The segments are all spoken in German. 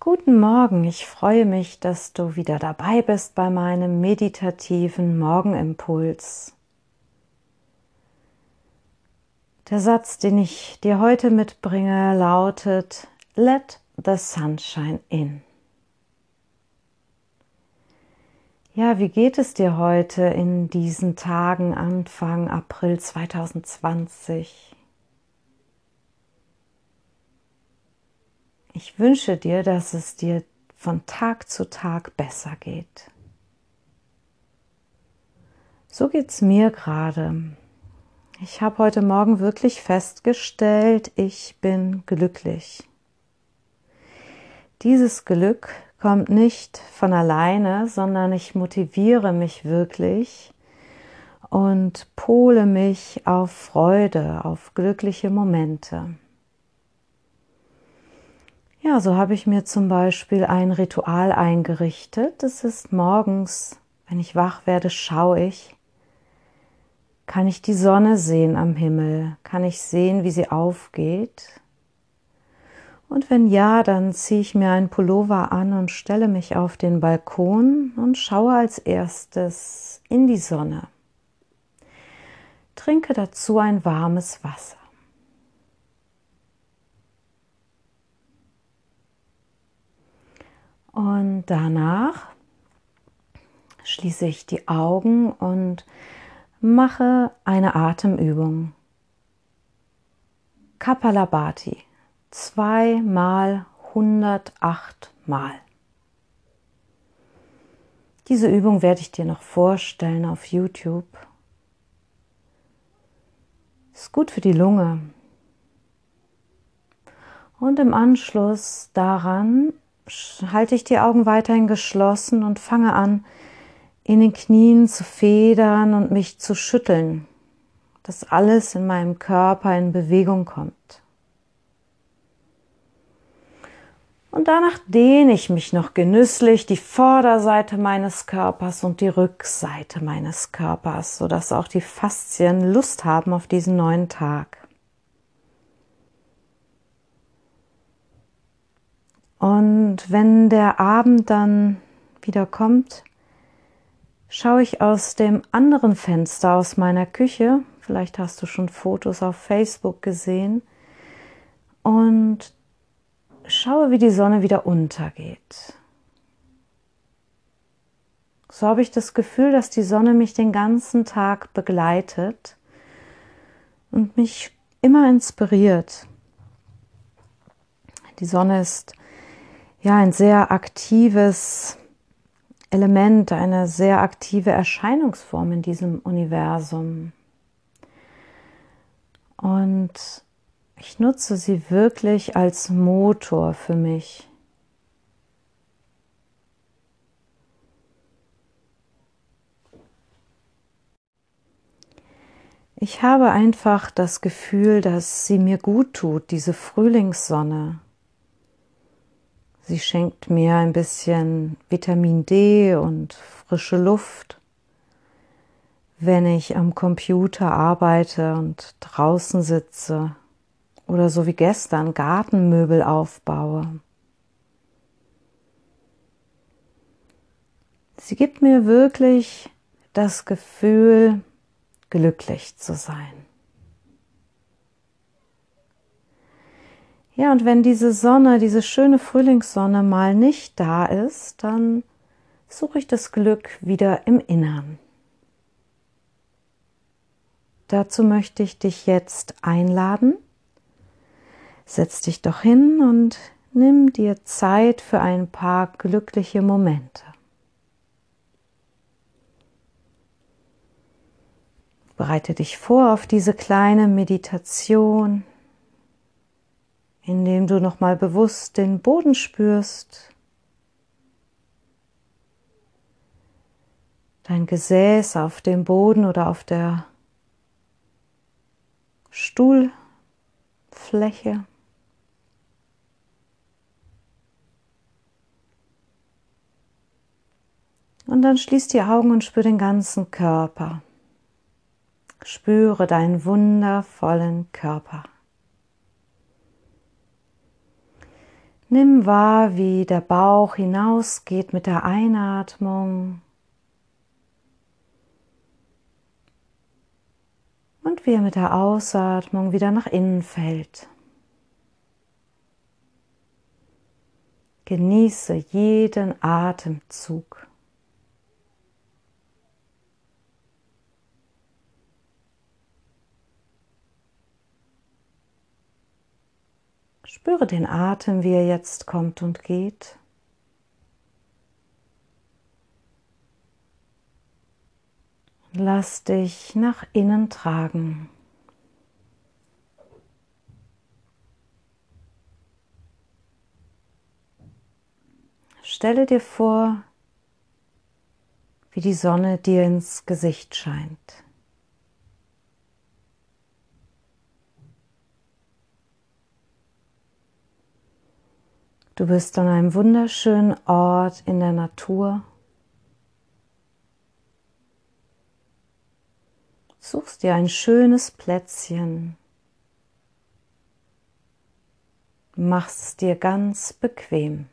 Guten Morgen, ich freue mich, dass du wieder dabei bist bei meinem meditativen Morgenimpuls. Der Satz, den ich dir heute mitbringe, lautet Let the sunshine in. Ja, wie geht es dir heute in diesen Tagen Anfang April 2020? Ich wünsche dir, dass es dir von Tag zu Tag besser geht. So geht es mir gerade. Ich habe heute Morgen wirklich festgestellt, ich bin glücklich. Dieses Glück kommt nicht von alleine, sondern ich motiviere mich wirklich und pole mich auf Freude, auf glückliche Momente. Ja, so habe ich mir zum Beispiel ein Ritual eingerichtet. Das ist morgens, wenn ich wach werde, schaue ich, kann ich die Sonne sehen am Himmel? Kann ich sehen, wie sie aufgeht? Und wenn ja, dann ziehe ich mir einen Pullover an und stelle mich auf den Balkon und schaue als erstes in die Sonne. Trinke dazu ein warmes Wasser. Und danach schließe ich die Augen und mache eine Atemübung. Kapalabhati. Zweimal 108 Mal. Diese Übung werde ich dir noch vorstellen auf YouTube. Ist gut für die Lunge. Und im Anschluss daran halte ich die Augen weiterhin geschlossen und fange an, in den Knien zu federn und mich zu schütteln, dass alles in meinem Körper in Bewegung kommt. Und danach dehne ich mich noch genüsslich die Vorderseite meines Körpers und die Rückseite meines Körpers, sodass auch die Faszien Lust haben auf diesen neuen Tag. Und wenn der Abend dann wieder kommt, schaue ich aus dem anderen Fenster aus meiner Küche, vielleicht hast du schon Fotos auf Facebook gesehen, und schaue, wie die Sonne wieder untergeht. So habe ich das Gefühl, dass die Sonne mich den ganzen Tag begleitet und mich immer inspiriert. Die Sonne ist ja ein sehr aktives Element, eine sehr aktive Erscheinungsform in diesem Universum. Und ich nutze sie wirklich als Motor für mich. Ich habe einfach das Gefühl, dass sie mir gut tut, diese Frühlingssonne. Sie schenkt mir ein bisschen Vitamin D und frische Luft, wenn ich am Computer arbeite und draußen sitze oder so wie gestern Gartenmöbel aufbaue. Sie gibt mir wirklich das Gefühl, glücklich zu sein. Ja, und wenn diese Sonne, diese schöne Frühlingssonne mal nicht da ist, dann suche ich das Glück wieder im Innern. Dazu möchte ich dich jetzt einladen. Setz dich doch hin und nimm dir Zeit für ein paar glückliche Momente. Bereite dich vor auf diese kleine Meditation indem du nochmal bewusst den Boden spürst, dein Gesäß auf dem Boden oder auf der Stuhlfläche. Und dann schließ die Augen und spür den ganzen Körper. Spüre deinen wundervollen Körper. Nimm wahr, wie der Bauch hinausgeht mit der Einatmung und wie er mit der Ausatmung wieder nach innen fällt. Genieße jeden Atemzug. Spüre den Atem, wie er jetzt kommt und geht. Lass dich nach innen tragen. Stelle dir vor, wie die Sonne dir ins Gesicht scheint. Du bist an einem wunderschönen Ort in der Natur. Suchst dir ein schönes Plätzchen. Machst es dir ganz bequem.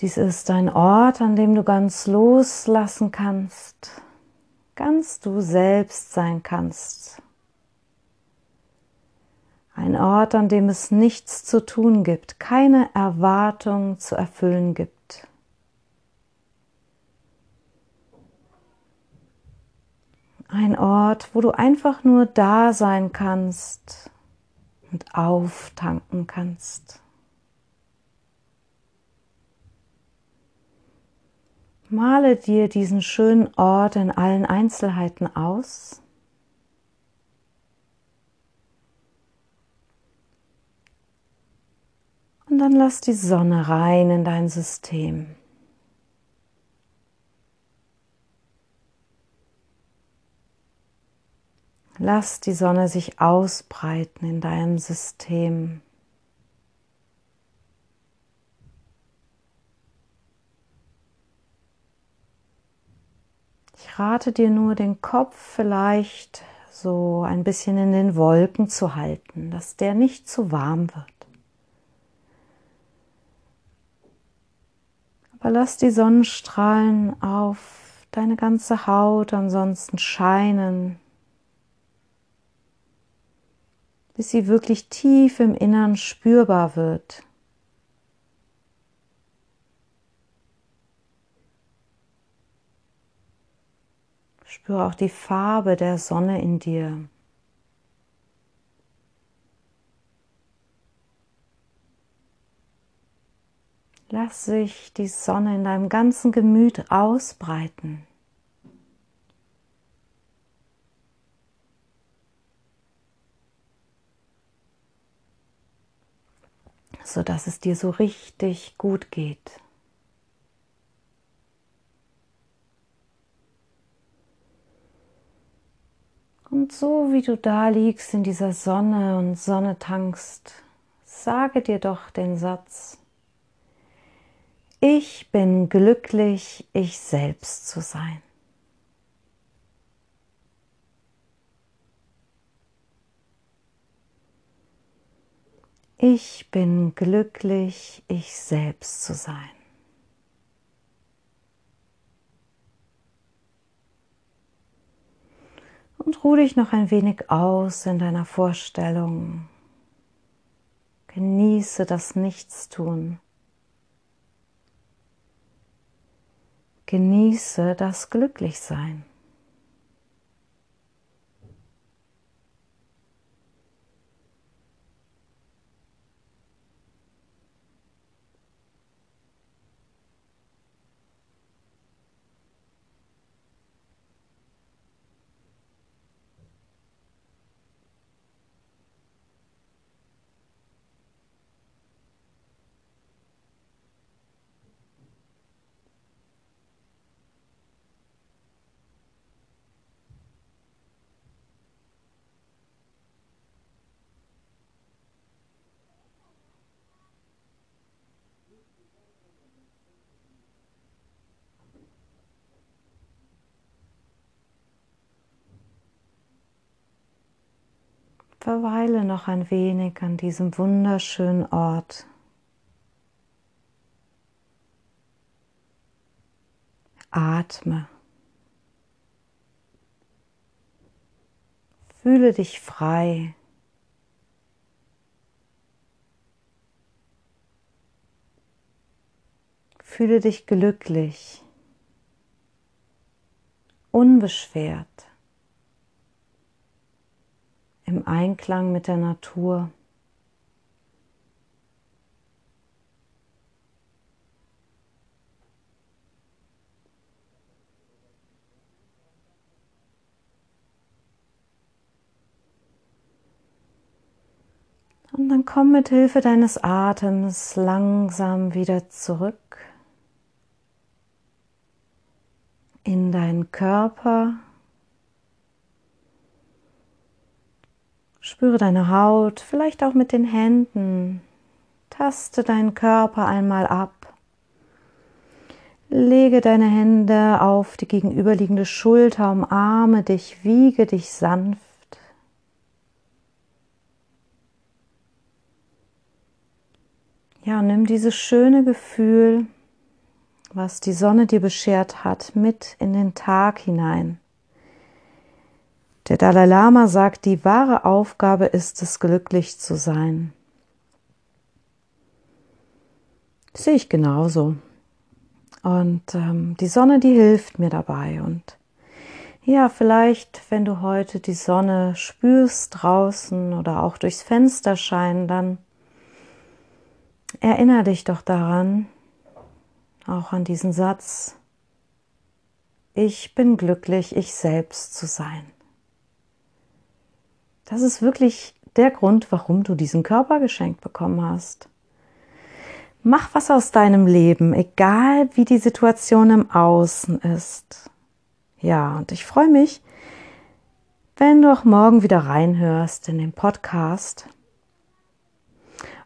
Dies ist ein Ort, an dem du ganz loslassen kannst, ganz du selbst sein kannst. Ein Ort, an dem es nichts zu tun gibt, keine Erwartung zu erfüllen gibt. Ein Ort, wo du einfach nur da sein kannst und auftanken kannst. Male dir diesen schönen Ort in allen Einzelheiten aus. Und dann lass die Sonne rein in dein System. Lass die Sonne sich ausbreiten in deinem System. Ich rate dir nur, den Kopf vielleicht so ein bisschen in den Wolken zu halten, dass der nicht zu warm wird. Lass die Sonnenstrahlen auf deine ganze Haut ansonsten scheinen, bis sie wirklich tief im Innern spürbar wird. Spüre auch die Farbe der Sonne in dir. Lass sich die Sonne in deinem ganzen Gemüt ausbreiten. so dass es dir so richtig gut geht. Und so wie du da liegst in dieser Sonne und Sonne tankst, sage dir doch den Satz, ich bin glücklich, ich selbst zu sein. Ich bin glücklich, ich selbst zu sein. Und ruh dich noch ein wenig aus in deiner Vorstellung. Genieße das Nichtstun. Genieße das Glücklichsein. Verweile noch ein wenig an diesem wunderschönen Ort. Atme. Fühle dich frei. Fühle dich glücklich, unbeschwert, im Einklang mit der Natur. Und dann komm mit Hilfe deines Atems langsam wieder zurück in deinen Körper. Spüre deine Haut, vielleicht auch mit den Händen. Taste deinen Körper einmal ab. Lege deine Hände auf die gegenüberliegende Schulter, umarme dich, wiege dich sanft. Ja, nimm dieses schöne Gefühl was die Sonne dir beschert hat, mit in den Tag hinein. Der Dalai Lama sagt, die wahre Aufgabe ist es, glücklich zu sein. Das sehe ich genauso. Und ähm, die Sonne, die hilft mir dabei. Und ja, vielleicht, wenn du heute die Sonne spürst draußen oder auch durchs Fenster scheinen, dann erinnere dich doch daran, auch an diesen Satz, ich bin glücklich, ich selbst zu sein. Das ist wirklich der Grund, warum du diesen Körper geschenkt bekommen hast. Mach was aus deinem Leben, egal wie die Situation im Außen ist. Ja, und ich freue mich, wenn du auch morgen wieder reinhörst in den Podcast.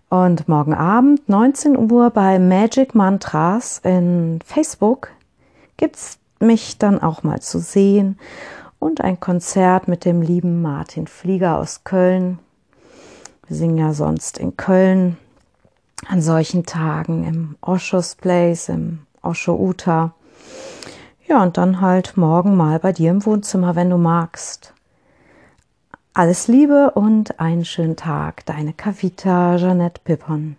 Und morgen Abend, 19 Uhr bei Magic Mantras in Facebook, gibt's mich dann auch mal zu sehen und ein Konzert mit dem lieben Martin Flieger aus Köln. Wir singen ja sonst in Köln an solchen Tagen im Oshos Place, im Osho Uta. Ja, und dann halt morgen mal bei dir im Wohnzimmer, wenn du magst. Alles Liebe und einen schönen Tag. Deine Kavita Jeanette Pippon.